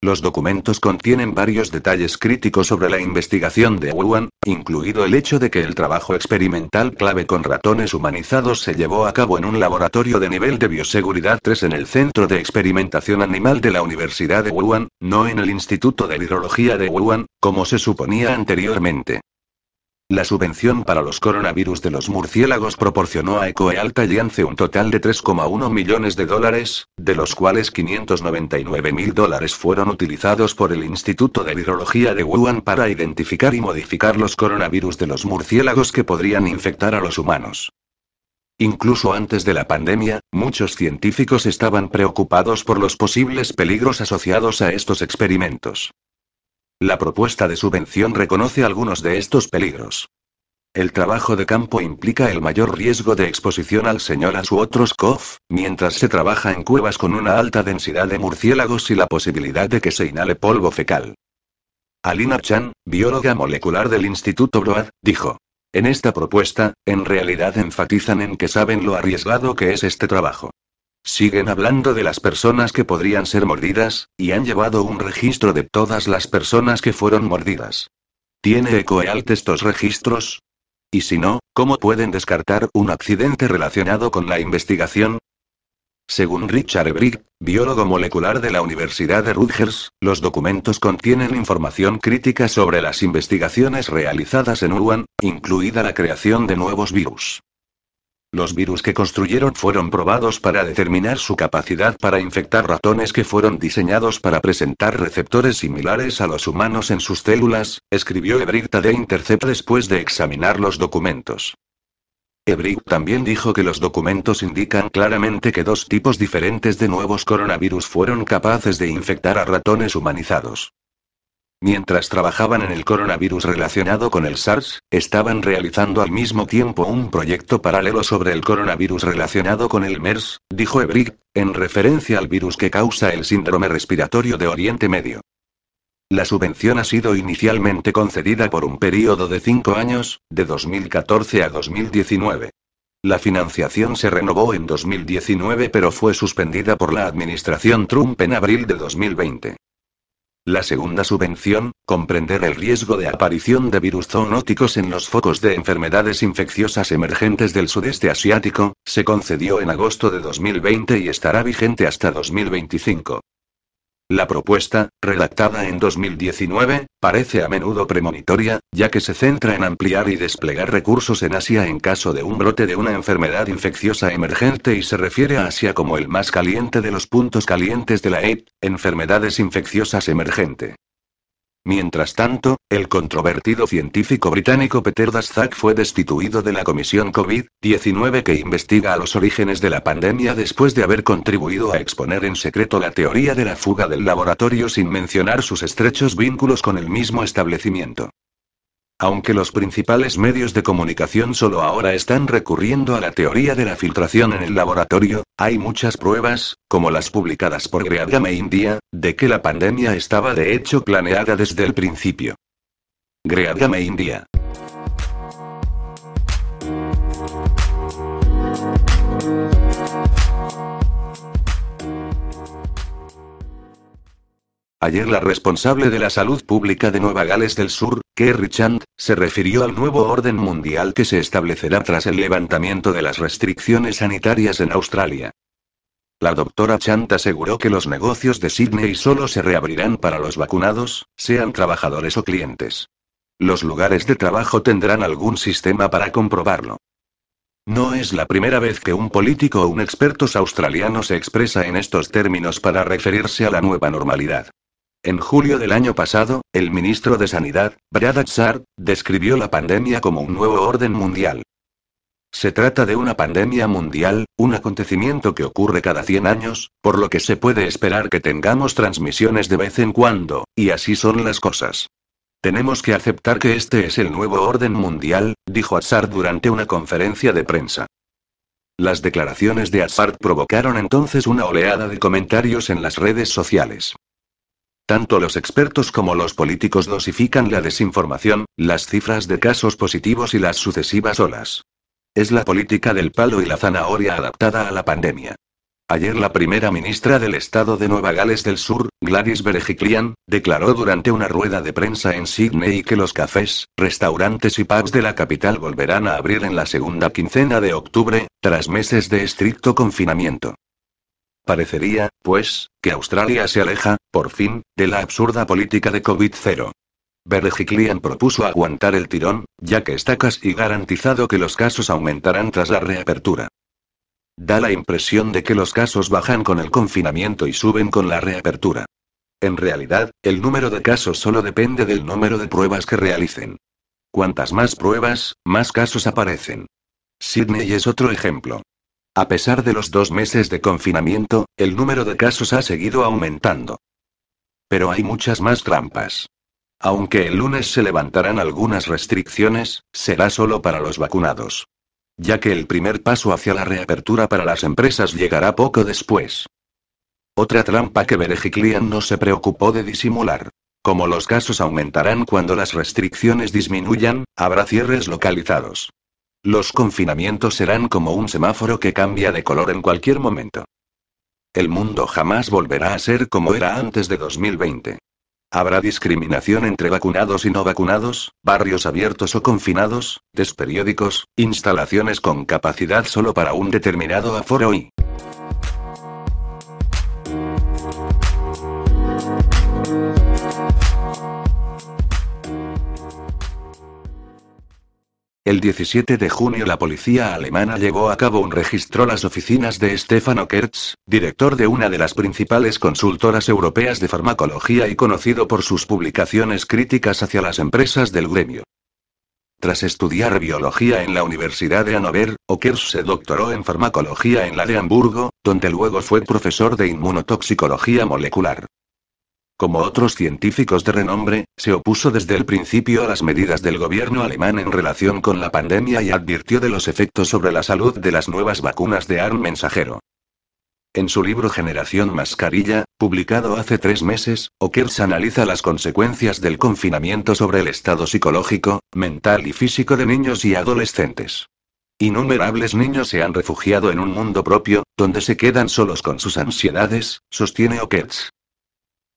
S1: Los documentos contienen varios detalles críticos sobre la investigación de Wuhan, incluido el hecho de que el trabajo experimental clave con ratones humanizados se llevó a cabo en un laboratorio de nivel de bioseguridad 3 en el Centro de Experimentación Animal de la Universidad de Wuhan, no en el Instituto de Virología de Wuhan, como se suponía anteriormente. La subvención para los coronavirus de los murciélagos proporcionó a Ecoealta Alliance un total de 3,1 millones de dólares, de los cuales 599 mil dólares fueron utilizados por el Instituto de Virología de Wuhan para identificar y modificar los coronavirus de los murciélagos que podrían infectar a los humanos. Incluso antes de la pandemia, muchos científicos estaban preocupados por los posibles peligros asociados a estos experimentos. La propuesta de subvención reconoce algunos de estos peligros. El trabajo de campo implica el mayor riesgo de exposición al señoras u otros mientras se trabaja en cuevas con una alta densidad de murciélagos y la posibilidad de que se inhale polvo fecal. Alina Chan, bióloga molecular del Instituto Broad, dijo. En esta propuesta, en realidad enfatizan en que saben lo arriesgado que es este trabajo. Siguen hablando de las personas que podrían ser mordidas, y han llevado un registro de todas las personas que fueron mordidas. ¿Tiene EcoEalt estos registros? Y si no, ¿cómo pueden descartar un accidente relacionado con la investigación? Según Richard Ebrick, biólogo molecular de la Universidad de Rutgers, los documentos contienen información crítica sobre las investigaciones realizadas en Wuhan, incluida la creación de nuevos virus. Los virus que construyeron fueron probados para determinar su capacidad para infectar ratones que fueron diseñados para presentar receptores similares a los humanos en sus células, escribió Ebricta de Intercept después de examinar los documentos. Ebrick también dijo que los documentos indican claramente que dos tipos diferentes de nuevos coronavirus fueron capaces de infectar a ratones humanizados. Mientras trabajaban en el coronavirus relacionado con el SARS, estaban realizando al mismo tiempo un proyecto paralelo sobre el coronavirus relacionado con el MERS, dijo Ebrick, en referencia al virus que causa el síndrome respiratorio de Oriente Medio. La subvención ha sido inicialmente concedida por un período de cinco años, de 2014 a 2019. La financiación se renovó en 2019 pero fue suspendida por la administración Trump en abril de 2020. La segunda subvención, comprender el riesgo de aparición de virus zoonóticos en los focos de enfermedades infecciosas emergentes del sudeste asiático, se concedió en agosto de 2020 y estará vigente hasta 2025. La propuesta, redactada en 2019, parece a menudo premonitoria, ya que se centra en ampliar y desplegar recursos en Asia en caso de un brote de una enfermedad infecciosa emergente y se refiere a Asia como el más caliente de los puntos calientes de la AIDS, enfermedades infecciosas emergente. Mientras tanto, el controvertido científico británico Peter Daszak fue destituido de la comisión COVID-19 que investiga a los orígenes de la pandemia después de haber contribuido a exponer en secreto la teoría de la fuga del laboratorio sin mencionar sus estrechos vínculos con el mismo establecimiento. Aunque los principales medios de comunicación solo ahora están recurriendo a la teoría de la filtración en el laboratorio, hay muchas pruebas, como las publicadas por Greatgame India, de que la pandemia estaba de hecho planeada desde el principio. Greatgame India. Ayer la responsable de la salud pública de Nueva Gales del Sur, Kerry Chand, se refirió al nuevo orden mundial que se establecerá tras el levantamiento de las restricciones sanitarias en Australia. La doctora Chant aseguró que los negocios de Sydney solo se reabrirán para los vacunados, sean trabajadores o clientes. Los lugares de trabajo tendrán algún sistema para comprobarlo. No es la primera vez que un político o un experto australiano se expresa en estos términos para referirse a la nueva normalidad. En julio del año pasado, el ministro de Sanidad, Brad Atsar, describió la pandemia como un nuevo orden mundial. Se trata de una pandemia mundial, un acontecimiento que ocurre cada 100 años, por lo que se puede esperar que tengamos transmisiones de vez en cuando, y así son las cosas. Tenemos que aceptar que este es el nuevo orden mundial, dijo Atsar durante una conferencia de prensa. Las declaraciones de Atsar provocaron entonces una oleada de comentarios en las redes sociales. Tanto los expertos como los políticos dosifican la desinformación, las cifras de casos positivos y las sucesivas olas. Es la política del palo y la zanahoria adaptada a la pandemia. Ayer la primera ministra del estado de Nueva Gales del Sur, Gladys Berejiklian, declaró durante una rueda de prensa en Sydney que los cafés, restaurantes y pubs de la capital volverán a abrir en la segunda quincena de octubre, tras meses de estricto confinamiento. Parecería, pues, que Australia se aleja, por fin, de la absurda política de COVID-0. Berejiklian propuso aguantar el tirón, ya que está casi garantizado que los casos aumentarán tras la reapertura. Da la impresión de que los casos bajan con el confinamiento y suben con la reapertura. En realidad, el número de casos solo depende del número de pruebas que realicen. Cuantas más pruebas, más casos aparecen. Sydney es otro ejemplo. A pesar de los dos meses de confinamiento, el número de casos ha seguido aumentando. Pero hay muchas más trampas. Aunque el lunes se levantarán algunas restricciones, será solo para los vacunados ya que el primer paso hacia la reapertura para las empresas llegará poco después. Otra trampa que Berejiklian no se preocupó de disimular. Como los casos aumentarán cuando las restricciones disminuyan, habrá cierres localizados. Los confinamientos serán como un semáforo que cambia de color en cualquier momento. El mundo jamás volverá a ser como era antes de 2020. Habrá discriminación entre vacunados y no vacunados, barrios abiertos o confinados, desperiódicos, instalaciones con capacidad solo para un determinado aforo y... El 17 de junio la policía alemana llevó a cabo un registro las oficinas de Stefano Kertz, director de una de las principales consultoras europeas de farmacología y conocido por sus publicaciones críticas hacia las empresas del gremio. Tras estudiar biología en la Universidad de Hannover, Ockers se doctoró en farmacología en la de Hamburgo, donde luego fue profesor de inmunotoxicología molecular. Como otros científicos de renombre, se opuso desde el principio a las medidas del gobierno alemán en relación con la pandemia y advirtió de los efectos sobre la salud de las nuevas vacunas de ARN mensajero. En su libro Generación Mascarilla, publicado hace tres meses, Ockers analiza las consecuencias del confinamiento sobre el estado psicológico, mental y físico de niños y adolescentes. Innumerables niños se han refugiado en un mundo propio, donde se quedan solos con sus ansiedades, sostiene Ockers.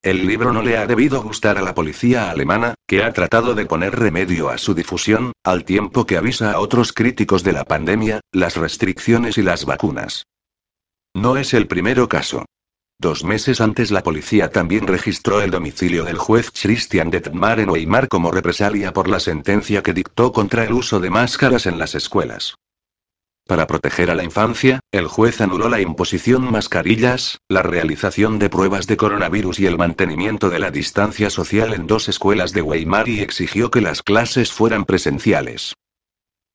S1: El libro no le ha debido gustar a la policía alemana, que ha tratado de poner remedio a su difusión, al tiempo que avisa a otros críticos de la pandemia, las restricciones y las vacunas. No es el primero caso. Dos meses antes la policía también registró el domicilio del juez Christian Detmar en Weimar como represalia por la sentencia que dictó contra el uso de máscaras en las escuelas. Para proteger a la infancia, el juez anuló la imposición mascarillas, la realización de pruebas de coronavirus y el mantenimiento de la distancia social en dos escuelas de Weimar y exigió que las clases fueran presenciales.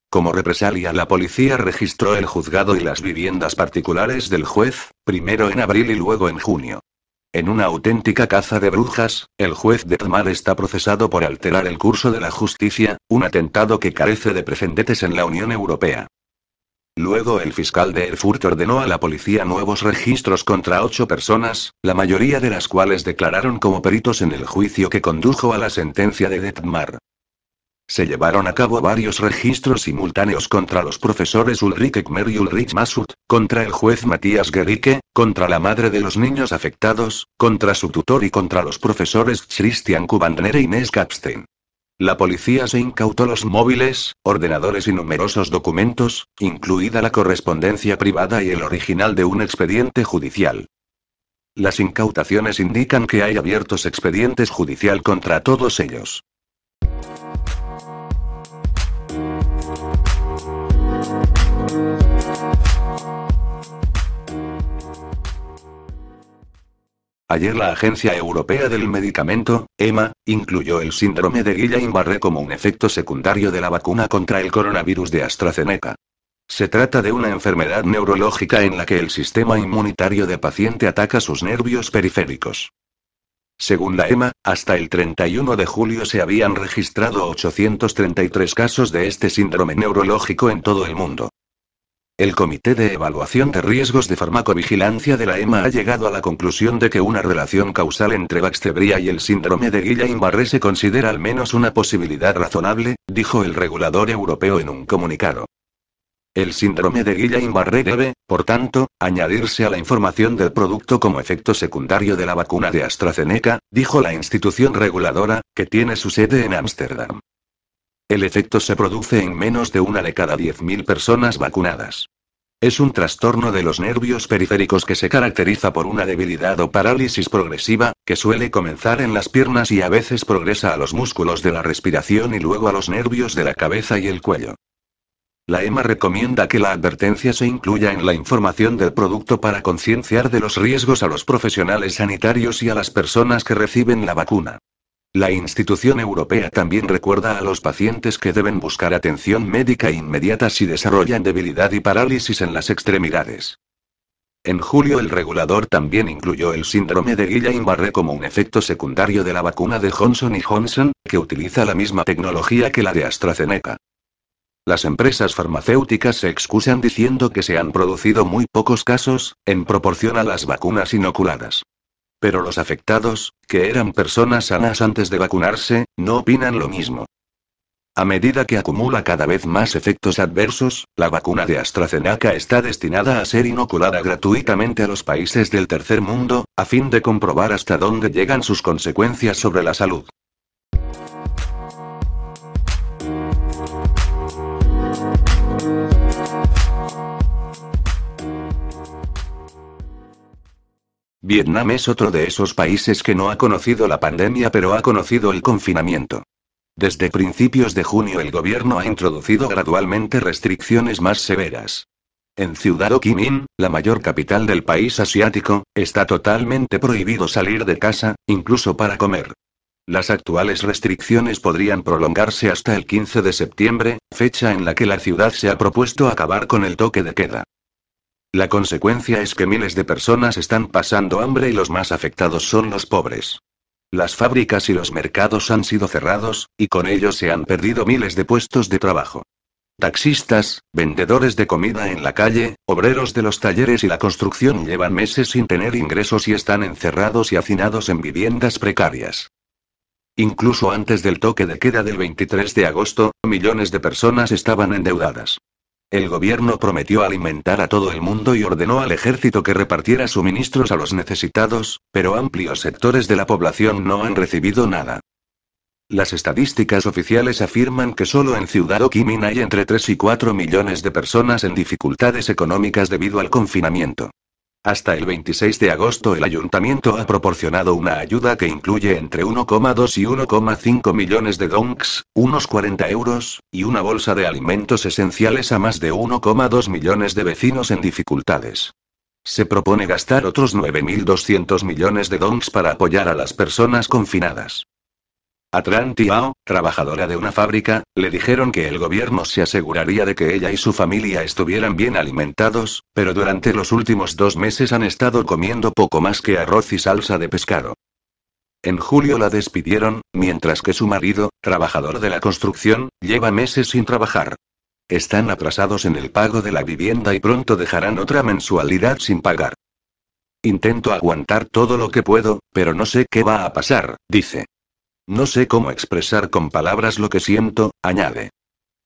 S1: Como represalia, la policía registró el juzgado y las viviendas particulares del juez, primero en abril y luego en junio. En una auténtica caza de brujas, el juez Detmar está procesado por alterar el curso de la justicia, un atentado que carece de precedentes en la Unión Europea. Luego el fiscal de Erfurt ordenó a la policía nuevos registros contra ocho personas, la mayoría de las cuales declararon como peritos en el juicio que condujo a la sentencia de Detmar. Se llevaron a cabo varios registros simultáneos contra los profesores Ulrich Ekmer y Ulrich Masut, contra el juez Matías Gericke, contra la madre de los niños afectados, contra su tutor y contra los profesores Christian Kubandner e Inés Kapstein. La policía se incautó los móviles, ordenadores y numerosos documentos, incluida la correspondencia privada y el original de un expediente judicial. Las incautaciones indican que hay abiertos expedientes judicial contra todos ellos. Ayer la Agencia Europea del Medicamento, EMA, incluyó el síndrome de Guillain-Barré como un efecto secundario de la vacuna contra el coronavirus de AstraZeneca. Se trata de una enfermedad neurológica en la que el sistema inmunitario de paciente ataca sus nervios periféricos. Según la EMA, hasta el 31 de julio se habían registrado 833 casos de este síndrome neurológico en todo el mundo. El Comité de Evaluación de Riesgos de Farmacovigilancia de la EMA ha llegado a la conclusión de que una relación causal entre Baxtebria y el síndrome de Guillain-Barré se considera al menos una posibilidad razonable, dijo el regulador europeo en un comunicado. El síndrome de Guillain-Barré debe, por tanto, añadirse a la información del producto como efecto secundario de la vacuna de AstraZeneca, dijo la institución reguladora, que tiene su sede en Ámsterdam. El efecto se produce en menos de una de cada 10.000 personas vacunadas. Es un trastorno de los nervios periféricos que se caracteriza por una debilidad o parálisis progresiva, que suele comenzar en las piernas y a veces progresa a los músculos de la respiración y luego a los nervios de la cabeza y el cuello. La EMA recomienda que la advertencia se incluya en la información del producto para concienciar de los riesgos a los profesionales sanitarios y a las personas que reciben la vacuna. La institución europea también recuerda a los pacientes que deben buscar atención médica inmediata si desarrollan debilidad y parálisis en las extremidades. En julio el regulador también incluyó el síndrome de Guillain-Barré como un efecto secundario de la vacuna de Johnson Johnson, que utiliza la misma tecnología que la de AstraZeneca. Las empresas farmacéuticas se excusan diciendo que se han producido muy pocos casos, en proporción a las vacunas inoculadas. Pero los afectados, que eran personas sanas antes de vacunarse, no opinan lo mismo. A medida que acumula cada vez más efectos adversos, la vacuna de AstraZeneca está destinada a ser inoculada gratuitamente a los países del tercer mundo, a fin de comprobar hasta dónde llegan sus consecuencias sobre la salud. Vietnam es otro de esos países que no ha conocido la pandemia pero ha conocido el confinamiento. Desde principios de junio el gobierno ha introducido gradualmente restricciones más severas. En Ciudad Ho Chi la mayor capital del país asiático, está totalmente prohibido salir de casa, incluso para comer. Las actuales restricciones podrían prolongarse hasta el 15 de septiembre, fecha en la que la ciudad se ha propuesto acabar con el toque de queda. La consecuencia es que miles de personas están pasando hambre y los más afectados son los pobres. Las fábricas y los mercados han sido cerrados, y con ellos se han perdido miles de puestos de trabajo. Taxistas, vendedores de comida en la calle, obreros de los talleres y la construcción llevan meses sin tener ingresos y están encerrados y hacinados en viviendas precarias. Incluso antes del toque de queda del 23 de agosto, millones de personas estaban endeudadas. El gobierno prometió alimentar a todo el mundo y ordenó al ejército que repartiera suministros a los necesitados, pero amplios sectores de la población no han recibido nada. Las estadísticas oficiales afirman que solo en Ciudad Minh hay entre 3 y 4 millones de personas en dificultades económicas debido al confinamiento. Hasta el 26 de agosto el ayuntamiento ha proporcionado una ayuda que incluye entre 1,2 y 1,5 millones de donks, unos 40 euros, y una bolsa de alimentos esenciales a más de 1,2 millones de vecinos en dificultades. Se propone gastar otros 9.200 millones de donks para apoyar a las personas confinadas. A Tran Tiao, trabajadora de una fábrica, le dijeron que el gobierno se aseguraría de que ella y su familia estuvieran bien alimentados, pero durante los últimos dos meses han estado comiendo poco más que arroz y salsa de pescado. En julio la despidieron, mientras que su marido, trabajador de la construcción, lleva meses sin trabajar. Están atrasados en el pago de la vivienda y pronto dejarán otra mensualidad sin pagar. Intento aguantar todo lo que puedo, pero no sé qué va a pasar, dice. No sé cómo expresar con palabras lo que siento, añade.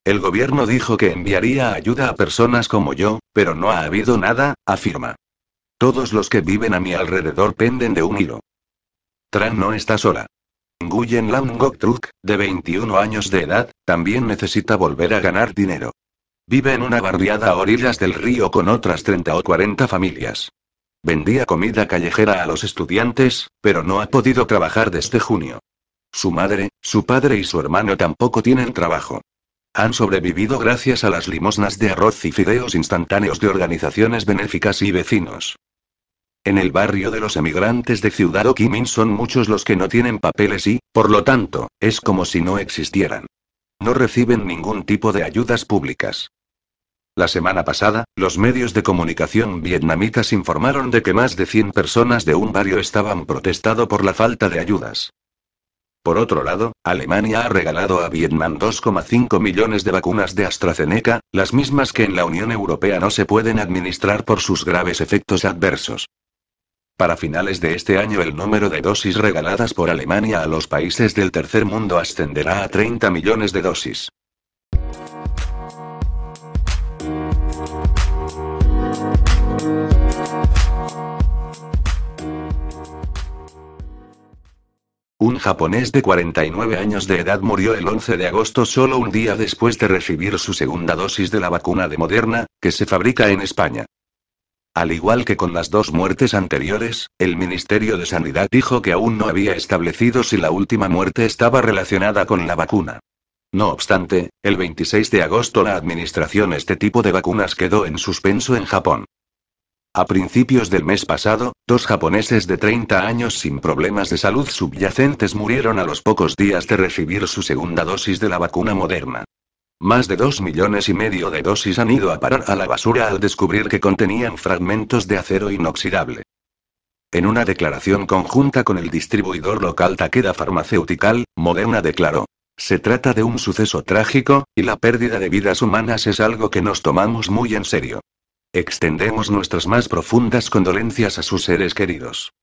S1: El gobierno dijo que enviaría ayuda a personas como yo, pero no ha habido nada, afirma. Todos los que viven a mi alrededor penden de un hilo. Tran no está sola. Nguyen Lam Gok Truk, de 21 años de edad, también necesita volver a ganar dinero. Vive en una barriada a orillas del río con otras 30 o 40 familias. Vendía comida callejera a los estudiantes, pero no ha podido trabajar desde junio. Su madre, su padre y su hermano tampoco tienen trabajo. Han sobrevivido gracias a las limosnas de arroz y fideos instantáneos de organizaciones benéficas y vecinos. En el barrio de los emigrantes de Ciudad Minh son muchos los que no tienen papeles y, por lo tanto, es como si no existieran. No reciben ningún tipo de ayudas públicas. La semana pasada, los medios de comunicación vietnamitas informaron de que más de 100 personas de un barrio estaban protestando por la falta de ayudas. Por otro lado, Alemania ha regalado a Vietnam 2,5 millones de vacunas de AstraZeneca, las mismas que en la Unión Europea no se pueden administrar por sus graves efectos adversos. Para finales de este año el número de dosis regaladas por Alemania a los países del tercer mundo ascenderá a 30 millones de dosis. Japonés de 49 años de edad murió el 11 de agosto solo un día después de recibir su segunda dosis de la vacuna de Moderna, que se fabrica en España. Al igual que con las dos muertes anteriores, el Ministerio de Sanidad dijo que aún no había establecido si la última muerte estaba relacionada con la vacuna. No obstante, el 26 de agosto la administración este tipo de vacunas quedó en suspenso en Japón. A principios del mes pasado, dos japoneses de 30 años sin problemas de salud subyacentes murieron a los pocos días de recibir su segunda dosis de la vacuna moderna. Más de dos millones y medio de dosis han ido a parar a la basura al descubrir que contenían fragmentos de acero inoxidable. En una declaración conjunta con el distribuidor local Takeda Pharmaceutical, Moderna declaró, se trata de un suceso trágico, y la pérdida de vidas humanas es algo que nos tomamos muy en serio. Extendemos nuestras más profundas condolencias a sus seres queridos.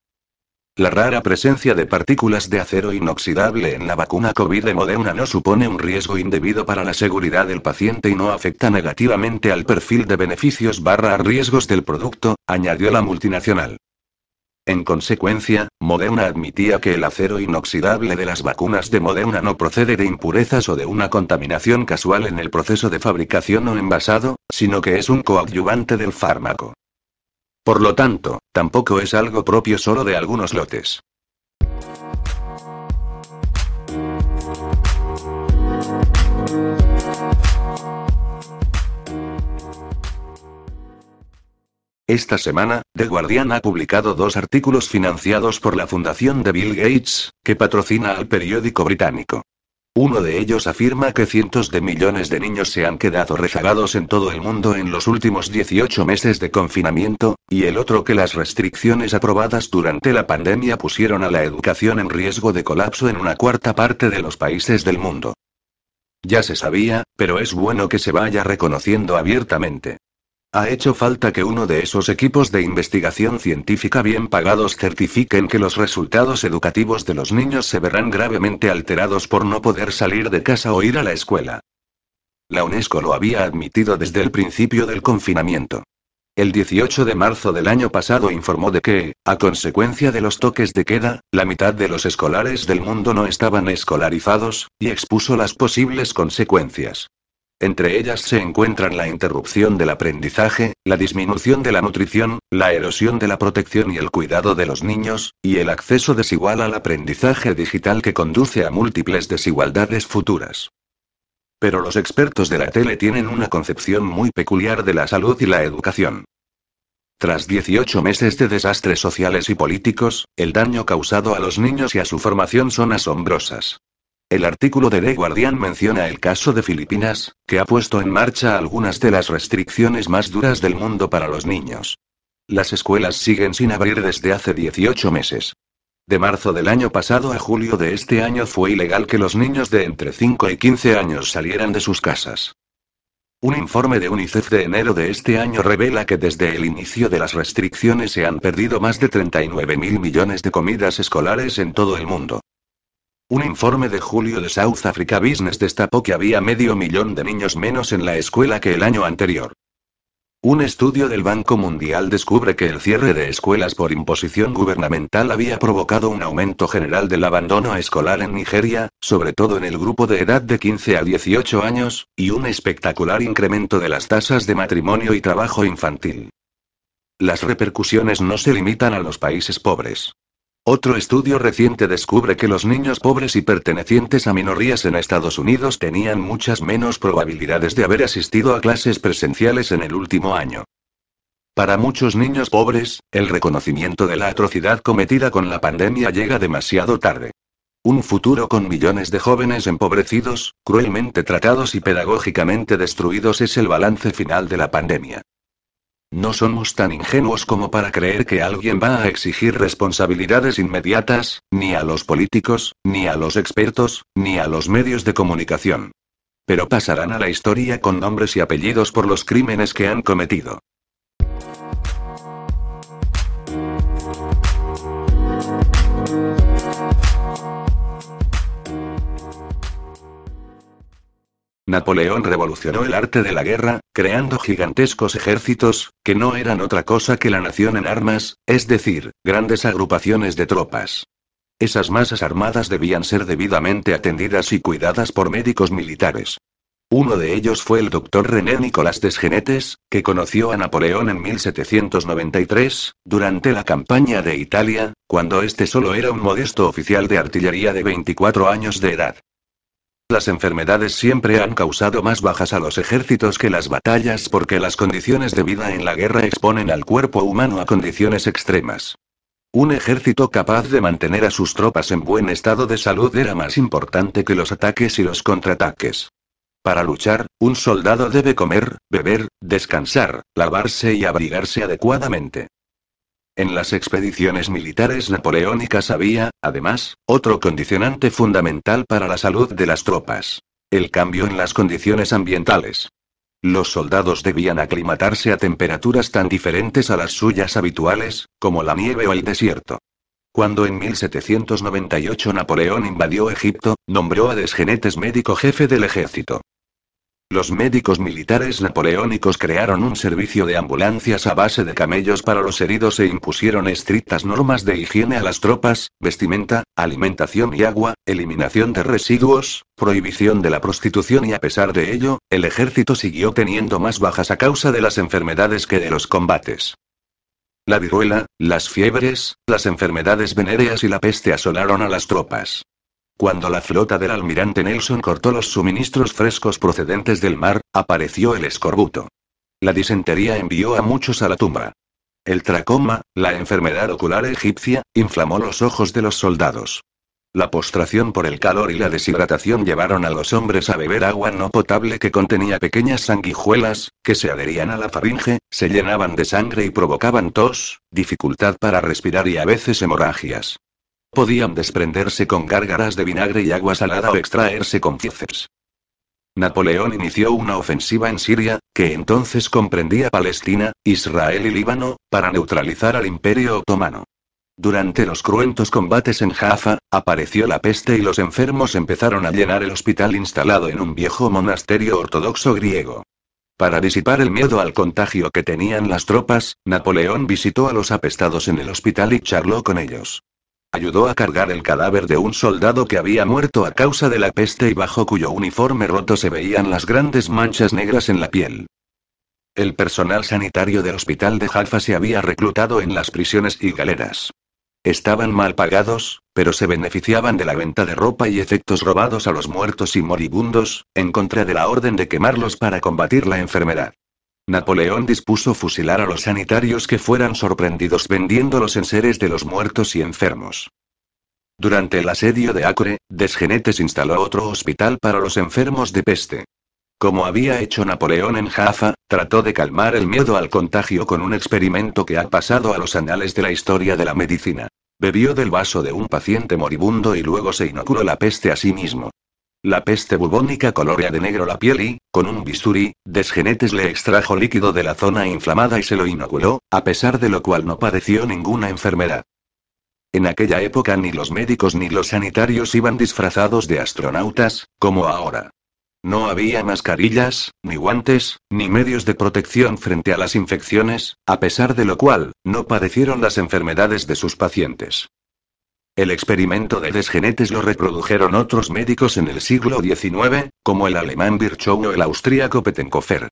S1: La rara presencia de partículas de acero inoxidable en la vacuna COVID de Moderna no supone un riesgo indebido para la seguridad del paciente y no afecta negativamente al perfil de beneficios barra riesgos del producto, añadió la multinacional. En consecuencia, Moderna admitía que el acero inoxidable de las vacunas de Moderna no procede de impurezas o de una contaminación casual en el proceso de fabricación o envasado, sino que es un coadyuvante del fármaco. Por lo tanto, tampoco es algo propio solo de algunos lotes. Esta semana, The Guardian ha publicado dos artículos financiados por la fundación de Bill Gates, que patrocina al periódico británico. Uno de ellos afirma que cientos de millones de niños se han quedado rezagados en todo el mundo en los últimos 18 meses de confinamiento, y el otro que las restricciones aprobadas durante la pandemia pusieron a la educación en riesgo de colapso en una cuarta parte de los países del mundo. Ya se sabía, pero es bueno que se vaya reconociendo abiertamente. Ha hecho falta que uno de esos equipos de investigación científica bien pagados certifiquen que los resultados educativos de los niños se verán gravemente alterados por no poder salir de casa o ir a la escuela. La UNESCO lo había admitido desde el principio del confinamiento. El 18 de marzo del año pasado informó de que, a consecuencia de los toques de queda, la mitad de los escolares del mundo no estaban escolarizados, y expuso las posibles consecuencias. Entre ellas se encuentran la interrupción del aprendizaje, la disminución de la nutrición, la erosión de la protección y el cuidado de los niños, y el acceso desigual al aprendizaje digital que conduce a múltiples desigualdades futuras. Pero los expertos de la tele tienen una concepción muy peculiar de la salud y la educación. Tras 18 meses de desastres sociales y políticos, el daño causado a los niños y a su formación son asombrosas. El artículo de The Guardian menciona el caso de Filipinas, que ha puesto en marcha algunas de las restricciones más duras del mundo para los niños. Las escuelas siguen sin abrir desde hace 18 meses. De marzo del año pasado a julio de este año fue ilegal que los niños de entre 5 y 15 años salieran de sus casas. Un informe de UNICEF de enero de este año revela que desde el inicio de las restricciones se han perdido más de 39 mil millones de comidas escolares en todo el mundo. Un informe de julio de South Africa Business destapó que había medio millón de niños menos en la escuela que el año anterior. Un estudio del Banco Mundial descubre que el cierre de escuelas por imposición gubernamental había provocado un aumento general del abandono escolar en Nigeria, sobre todo en el grupo de edad de 15 a 18 años, y un espectacular incremento de las tasas de matrimonio y trabajo infantil. Las repercusiones no se limitan a los países pobres. Otro estudio reciente descubre que los niños pobres y pertenecientes a minorías en Estados Unidos tenían muchas menos probabilidades de haber asistido a clases presenciales en el último año. Para muchos niños pobres, el reconocimiento de la atrocidad cometida con la pandemia llega demasiado tarde. Un futuro con millones de jóvenes empobrecidos, cruelmente tratados y pedagógicamente destruidos es el balance final de la pandemia. No somos tan ingenuos como para creer que alguien va a exigir responsabilidades inmediatas, ni a los políticos, ni a los expertos, ni a los medios de comunicación. Pero pasarán a la historia con nombres y apellidos por los crímenes que han cometido. Napoleón revolucionó el arte de la guerra, creando gigantescos ejércitos, que no eran otra cosa que la nación en armas, es decir, grandes agrupaciones de tropas. Esas masas armadas debían ser debidamente atendidas y cuidadas por médicos militares. Uno de ellos fue el doctor René Nicolás Desgenetes, que conoció a Napoleón en 1793, durante la campaña de Italia, cuando este solo era un modesto oficial de artillería de 24 años de edad. Las enfermedades siempre han causado más bajas a los ejércitos que las batallas porque las condiciones de vida en la guerra exponen al cuerpo humano a condiciones extremas. Un ejército capaz de mantener a sus tropas en buen estado de salud era más importante que los ataques y los contraataques. Para luchar, un soldado debe comer, beber, descansar, lavarse y abrigarse adecuadamente. En las expediciones militares napoleónicas había, además, otro condicionante fundamental para la salud de las tropas. El cambio en las condiciones ambientales. Los soldados debían aclimatarse a temperaturas tan diferentes a las suyas habituales, como la nieve o el desierto. Cuando en 1798 Napoleón invadió Egipto, nombró a Desgenetes médico jefe del ejército. Los médicos militares napoleónicos crearon un servicio de ambulancias a base de camellos para los heridos e impusieron estrictas normas de higiene a las tropas, vestimenta, alimentación y agua, eliminación de residuos, prohibición de la prostitución y a pesar de ello, el ejército siguió teniendo más bajas a causa de las enfermedades que de los combates. La viruela, las fiebres, las enfermedades venéreas y la peste asolaron a las tropas. Cuando la flota del almirante Nelson cortó los suministros frescos procedentes del mar, apareció el escorbuto. La disentería envió a muchos a la tumba. El tracoma, la enfermedad ocular egipcia, inflamó los ojos de los soldados. La postración por el calor y la deshidratación llevaron a los hombres a beber agua no potable que contenía pequeñas sanguijuelas, que se adherían a la faringe, se llenaban de sangre y provocaban tos, dificultad para respirar y a veces hemorragias. Podían desprenderse con gárgaras de vinagre y agua salada o extraerse con fieces. Napoleón inició una ofensiva en Siria, que entonces comprendía Palestina, Israel y Líbano, para neutralizar al Imperio Otomano. Durante los cruentos combates en Jaffa, apareció la peste y los enfermos empezaron a llenar el hospital instalado en un viejo monasterio ortodoxo griego. Para disipar el miedo al contagio que tenían las tropas, Napoleón visitó a los apestados en el hospital y charló con ellos. Ayudó a cargar el cadáver de un soldado que había muerto a causa de la peste y bajo cuyo uniforme roto se veían las grandes manchas negras en la piel. El personal sanitario del hospital de Jaffa se había reclutado en las prisiones y galeras. Estaban mal pagados, pero se beneficiaban de la venta de ropa y efectos robados a los muertos y moribundos, en contra de la orden de quemarlos para combatir la enfermedad. Napoleón dispuso fusilar a los sanitarios que fueran sorprendidos vendiendo los enseres de los muertos y enfermos. Durante el asedio de Acre, Desgenetes instaló otro hospital para los enfermos de peste. Como había hecho Napoleón en Jaffa, trató de calmar el miedo al contagio con un experimento que ha pasado a los anales de la historia de la medicina. Bebió del vaso de un paciente moribundo y luego se inoculó la peste a sí mismo. La peste bubónica colorea de negro la piel y, con un bisturí, Desgenetes le extrajo líquido de la zona inflamada y se lo inoculó, a pesar de lo cual no padeció ninguna enfermedad. En aquella época ni los médicos ni los sanitarios iban disfrazados de astronautas, como ahora. No había mascarillas, ni guantes, ni medios de protección frente a las infecciones, a pesar de lo cual, no padecieron las enfermedades de sus pacientes. El experimento de desgenetes lo reprodujeron otros médicos en el siglo XIX, como el alemán Virchow o el austríaco Pettenkofer.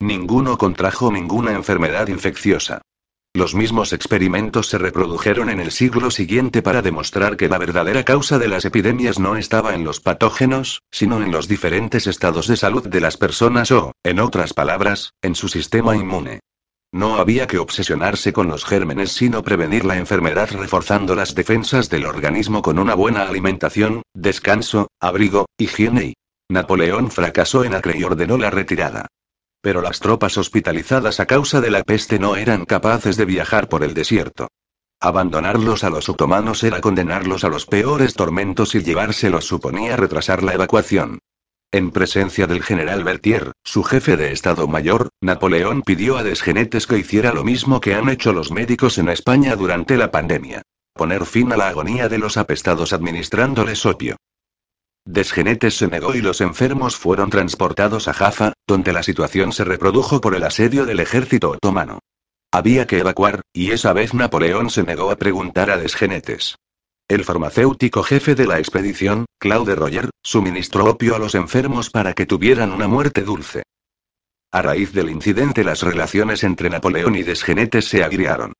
S1: Ninguno contrajo ninguna enfermedad infecciosa. Los mismos experimentos se reprodujeron en el siglo siguiente para demostrar que la verdadera causa de las epidemias no estaba en los patógenos, sino en los diferentes estados de salud de las personas o, en otras palabras, en su sistema inmune. No había que obsesionarse con los gérmenes sino prevenir la enfermedad reforzando las defensas del organismo con una buena alimentación, descanso, abrigo, higiene y... Napoleón fracasó en Acre y ordenó la retirada. Pero las tropas hospitalizadas a causa de la peste no eran capaces de viajar por el desierto. Abandonarlos a los otomanos era condenarlos a los peores tormentos y llevárselos suponía retrasar la evacuación. En presencia del general Berthier, su jefe de Estado Mayor, Napoleón pidió a Desgenetes que hiciera lo mismo que han hecho los médicos en España durante la pandemia. Poner fin a la agonía de los apestados administrándoles opio. Desgenetes se negó y los enfermos fueron transportados a Jaffa, donde la situación se reprodujo por el asedio del ejército otomano. Había que evacuar, y esa vez Napoleón se negó a preguntar a Desgenetes. El farmacéutico jefe de la expedición, Claude Roger, suministró opio a los enfermos para que tuvieran una muerte dulce. A raíz del incidente las relaciones entre Napoleón y Desgenetes se agriaron.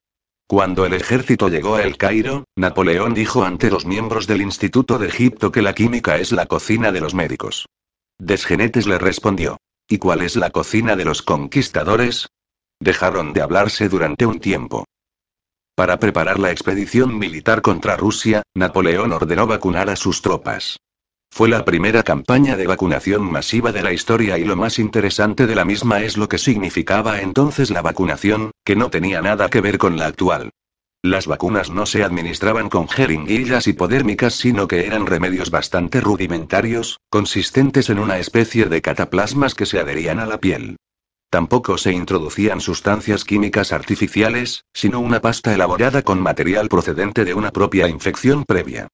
S1: Cuando el ejército llegó a El Cairo, Napoleón dijo ante los miembros del Instituto de Egipto que la química es la cocina de los médicos. Desgenetes le respondió. ¿Y cuál es la cocina de los conquistadores? Dejaron de hablarse durante un tiempo. Para preparar la expedición militar contra Rusia, Napoleón ordenó vacunar a sus tropas. Fue la primera campaña de vacunación masiva de la historia y lo más interesante de la misma es lo que significaba entonces la vacunación, que no tenía nada que ver con la actual. Las vacunas no se administraban con jeringuillas hipodérmicas sino que eran remedios bastante rudimentarios, consistentes en una especie de cataplasmas que se adherían a la piel. Tampoco se introducían sustancias químicas artificiales, sino una pasta elaborada con material procedente de una propia infección previa.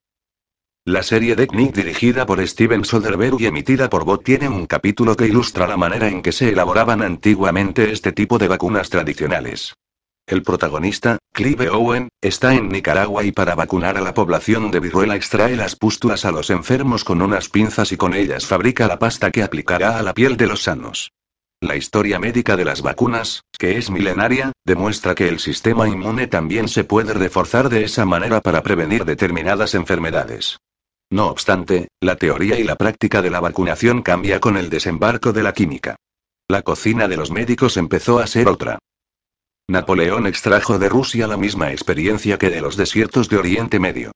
S1: La serie de Knick dirigida por Steven Soderbergh y emitida por Bot tiene un capítulo que ilustra la manera en que se elaboraban antiguamente este tipo de vacunas tradicionales. El protagonista, Clive Owen, está en Nicaragua y para vacunar a la población de viruela extrae las pústulas a los enfermos con unas pinzas y con ellas fabrica la pasta que aplicará a la piel de los sanos. La historia médica de las vacunas, que es milenaria, demuestra que el sistema inmune también se puede reforzar de esa manera para prevenir determinadas enfermedades. No obstante, la teoría y la práctica de la vacunación cambia con el desembarco de la química. La cocina de los médicos empezó a ser otra. Napoleón extrajo de Rusia la misma experiencia que de los desiertos de Oriente Medio.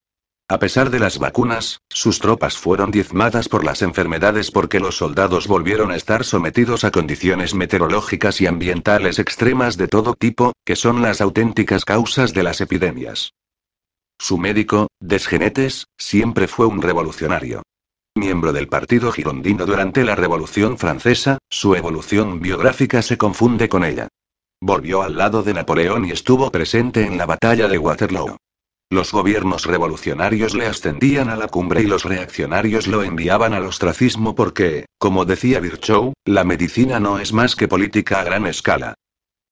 S1: A pesar de las vacunas, sus tropas fueron diezmadas por las enfermedades porque los soldados volvieron a estar sometidos a condiciones meteorológicas y ambientales extremas de todo tipo, que son las auténticas causas de las epidemias. Su médico, Desgenetes, siempre fue un revolucionario. Miembro del partido girondino durante la Revolución Francesa, su evolución biográfica se confunde con ella. Volvió al lado de Napoleón y estuvo presente en la batalla de Waterloo. Los gobiernos revolucionarios le ascendían a la cumbre y los reaccionarios lo enviaban al ostracismo porque, como decía Virchow, la medicina no es más que política a gran escala.